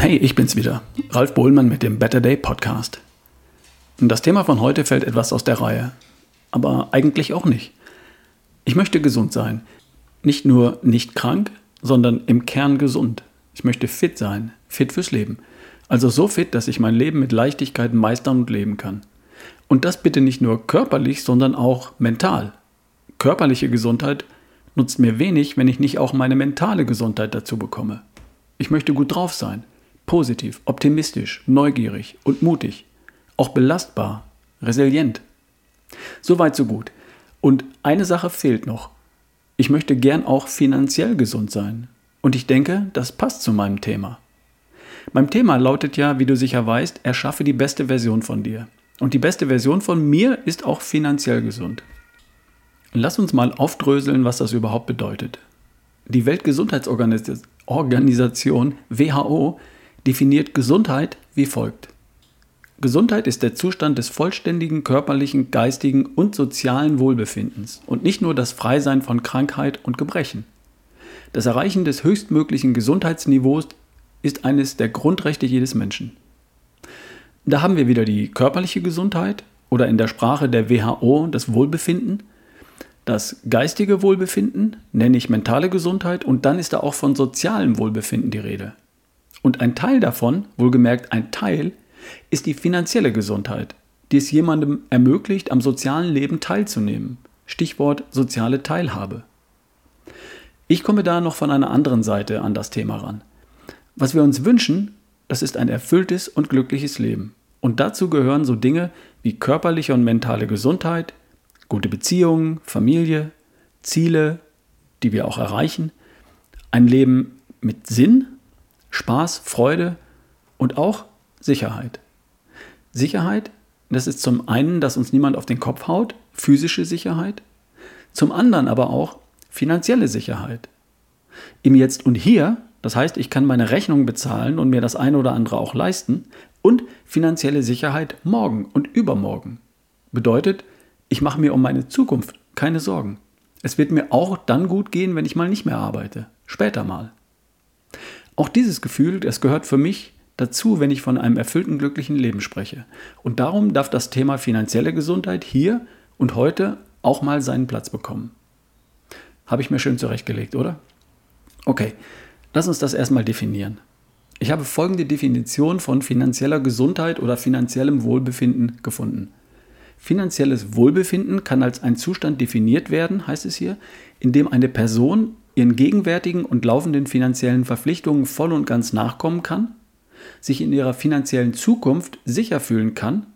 Hey, ich bin's wieder, Ralf Bohlmann mit dem Better Day Podcast. Das Thema von heute fällt etwas aus der Reihe, aber eigentlich auch nicht. Ich möchte gesund sein. Nicht nur nicht krank, sondern im Kern gesund. Ich möchte fit sein, fit fürs Leben. Also so fit, dass ich mein Leben mit Leichtigkeit meistern und leben kann. Und das bitte nicht nur körperlich, sondern auch mental. Körperliche Gesundheit nutzt mir wenig, wenn ich nicht auch meine mentale Gesundheit dazu bekomme. Ich möchte gut drauf sein, positiv, optimistisch, neugierig und mutig, auch belastbar, resilient. Soweit so gut. Und eine Sache fehlt noch. Ich möchte gern auch finanziell gesund sein. Und ich denke, das passt zu meinem Thema. Mein Thema lautet ja, wie du sicher weißt, erschaffe die beste Version von dir. Und die beste Version von mir ist auch finanziell gesund. Lass uns mal aufdröseln, was das überhaupt bedeutet. Die Weltgesundheitsorganisation WHO definiert Gesundheit wie folgt. Gesundheit ist der Zustand des vollständigen körperlichen, geistigen und sozialen Wohlbefindens und nicht nur das Freisein von Krankheit und Gebrechen. Das Erreichen des höchstmöglichen Gesundheitsniveaus ist eines der Grundrechte jedes Menschen. Da haben wir wieder die körperliche Gesundheit oder in der Sprache der WHO das Wohlbefinden, das geistige Wohlbefinden nenne ich mentale Gesundheit und dann ist da auch von sozialem Wohlbefinden die Rede. Und ein Teil davon, wohlgemerkt ein Teil, ist die finanzielle Gesundheit, die es jemandem ermöglicht, am sozialen Leben teilzunehmen. Stichwort soziale Teilhabe. Ich komme da noch von einer anderen Seite an das Thema ran. Was wir uns wünschen, das ist ein erfülltes und glückliches Leben. Und dazu gehören so Dinge wie körperliche und mentale Gesundheit, gute Beziehungen, Familie, Ziele, die wir auch erreichen, ein Leben mit Sinn, Spaß, Freude und auch Sicherheit. Sicherheit, das ist zum einen, dass uns niemand auf den Kopf haut, physische Sicherheit, zum anderen aber auch finanzielle Sicherheit. Im Jetzt und Hier das heißt, ich kann meine Rechnung bezahlen und mir das eine oder andere auch leisten. Und finanzielle Sicherheit morgen und übermorgen. Bedeutet, ich mache mir um meine Zukunft keine Sorgen. Es wird mir auch dann gut gehen, wenn ich mal nicht mehr arbeite. Später mal. Auch dieses Gefühl, das gehört für mich dazu, wenn ich von einem erfüllten, glücklichen Leben spreche. Und darum darf das Thema finanzielle Gesundheit hier und heute auch mal seinen Platz bekommen. Habe ich mir schön zurechtgelegt, oder? Okay, Lass uns das erstmal definieren. Ich habe folgende Definition von finanzieller Gesundheit oder finanziellem Wohlbefinden gefunden. Finanzielles Wohlbefinden kann als ein Zustand definiert werden, heißt es hier, in dem eine Person ihren gegenwärtigen und laufenden finanziellen Verpflichtungen voll und ganz nachkommen kann, sich in ihrer finanziellen Zukunft sicher fühlen kann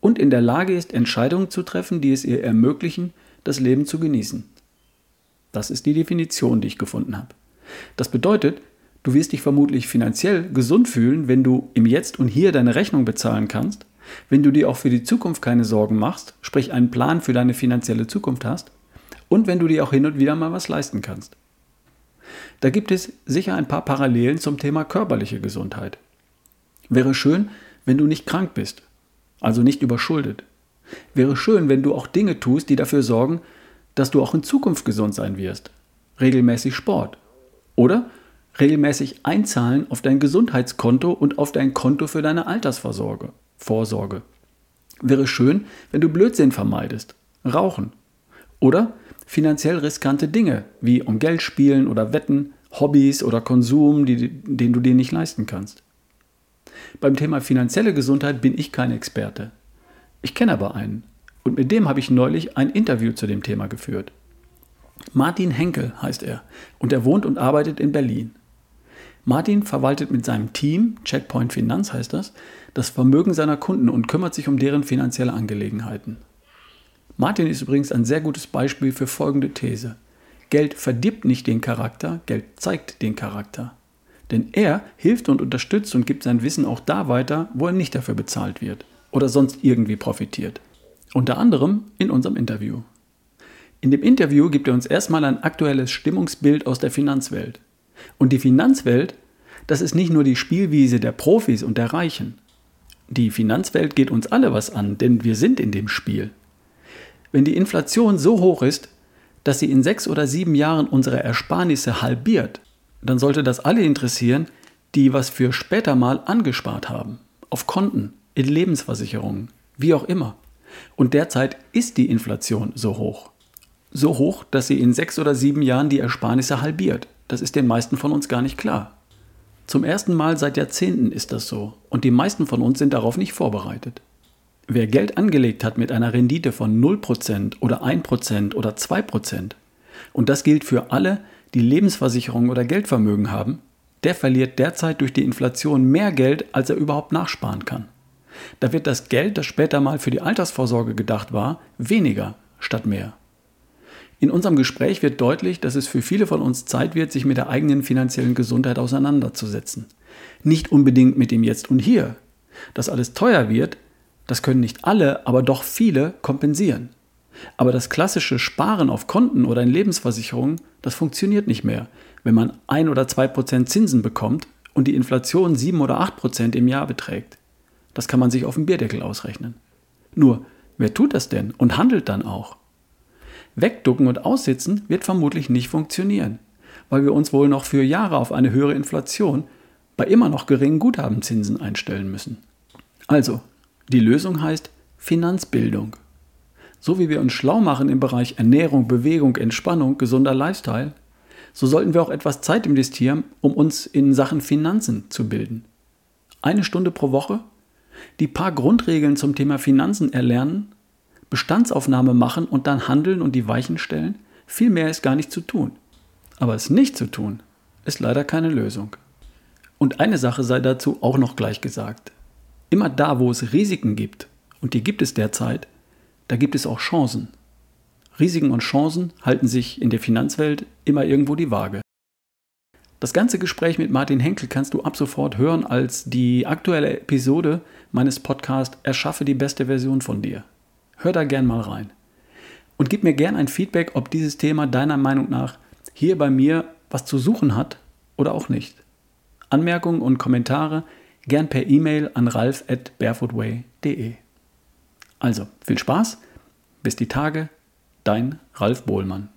und in der Lage ist, Entscheidungen zu treffen, die es ihr ermöglichen, das Leben zu genießen. Das ist die Definition, die ich gefunden habe. Das bedeutet, du wirst dich vermutlich finanziell gesund fühlen, wenn du im Jetzt und Hier deine Rechnung bezahlen kannst, wenn du dir auch für die Zukunft keine Sorgen machst, sprich einen Plan für deine finanzielle Zukunft hast und wenn du dir auch hin und wieder mal was leisten kannst. Da gibt es sicher ein paar Parallelen zum Thema körperliche Gesundheit. Wäre schön, wenn du nicht krank bist, also nicht überschuldet. Wäre schön, wenn du auch Dinge tust, die dafür sorgen, dass du auch in Zukunft gesund sein wirst. Regelmäßig Sport, oder regelmäßig einzahlen auf dein Gesundheitskonto und auf dein Konto für deine Altersvorsorge. Vorsorge. Wäre schön, wenn du Blödsinn vermeidest. Rauchen. Oder finanziell riskante Dinge, wie um Geld spielen oder Wetten, Hobbys oder Konsum, die, den du dir nicht leisten kannst. Beim Thema finanzielle Gesundheit bin ich kein Experte. Ich kenne aber einen. Und mit dem habe ich neulich ein Interview zu dem Thema geführt. Martin Henkel heißt er und er wohnt und arbeitet in Berlin. Martin verwaltet mit seinem Team, Checkpoint Finanz heißt das, das Vermögen seiner Kunden und kümmert sich um deren finanzielle Angelegenheiten. Martin ist übrigens ein sehr gutes Beispiel für folgende These. Geld verdirbt nicht den Charakter, Geld zeigt den Charakter. Denn er hilft und unterstützt und gibt sein Wissen auch da weiter, wo er nicht dafür bezahlt wird oder sonst irgendwie profitiert. Unter anderem in unserem Interview. In dem Interview gibt er uns erstmal ein aktuelles Stimmungsbild aus der Finanzwelt. Und die Finanzwelt, das ist nicht nur die Spielwiese der Profis und der Reichen. Die Finanzwelt geht uns alle was an, denn wir sind in dem Spiel. Wenn die Inflation so hoch ist, dass sie in sechs oder sieben Jahren unsere Ersparnisse halbiert, dann sollte das alle interessieren, die was für später mal angespart haben. Auf Konten, in Lebensversicherungen, wie auch immer. Und derzeit ist die Inflation so hoch. So hoch, dass sie in sechs oder sieben Jahren die Ersparnisse halbiert. Das ist den meisten von uns gar nicht klar. Zum ersten Mal seit Jahrzehnten ist das so und die meisten von uns sind darauf nicht vorbereitet. Wer Geld angelegt hat mit einer Rendite von 0% oder 1% oder 2%, und das gilt für alle, die Lebensversicherung oder Geldvermögen haben, der verliert derzeit durch die Inflation mehr Geld, als er überhaupt nachsparen kann. Da wird das Geld, das später mal für die Altersvorsorge gedacht war, weniger statt mehr. In unserem Gespräch wird deutlich, dass es für viele von uns Zeit wird, sich mit der eigenen finanziellen Gesundheit auseinanderzusetzen. Nicht unbedingt mit dem Jetzt und Hier. Dass alles teuer wird, das können nicht alle, aber doch viele kompensieren. Aber das klassische Sparen auf Konten oder in Lebensversicherungen, das funktioniert nicht mehr, wenn man ein oder zwei Prozent Zinsen bekommt und die Inflation sieben oder acht Prozent im Jahr beträgt. Das kann man sich auf dem Bierdeckel ausrechnen. Nur, wer tut das denn und handelt dann auch? Wegducken und aussitzen wird vermutlich nicht funktionieren, weil wir uns wohl noch für Jahre auf eine höhere Inflation bei immer noch geringen Guthabenzinsen einstellen müssen. Also, die Lösung heißt Finanzbildung. So wie wir uns schlau machen im Bereich Ernährung, Bewegung, Entspannung, gesunder Lifestyle, so sollten wir auch etwas Zeit investieren, um uns in Sachen Finanzen zu bilden. Eine Stunde pro Woche, die paar Grundregeln zum Thema Finanzen erlernen Bestandsaufnahme machen und dann handeln und die Weichen stellen? Viel mehr ist gar nicht zu tun. Aber es nicht zu tun, ist leider keine Lösung. Und eine Sache sei dazu auch noch gleich gesagt. Immer da, wo es Risiken gibt, und die gibt es derzeit, da gibt es auch Chancen. Risiken und Chancen halten sich in der Finanzwelt immer irgendwo die Waage. Das ganze Gespräch mit Martin Henkel kannst du ab sofort hören als die aktuelle Episode meines Podcasts Erschaffe die beste Version von dir. Hör da gern mal rein. Und gib mir gern ein Feedback, ob dieses Thema deiner Meinung nach hier bei mir was zu suchen hat oder auch nicht. Anmerkungen und Kommentare gern per E-Mail an ralf at barefootway.de. Also, viel Spaß, bis die Tage, dein Ralf Bohlmann.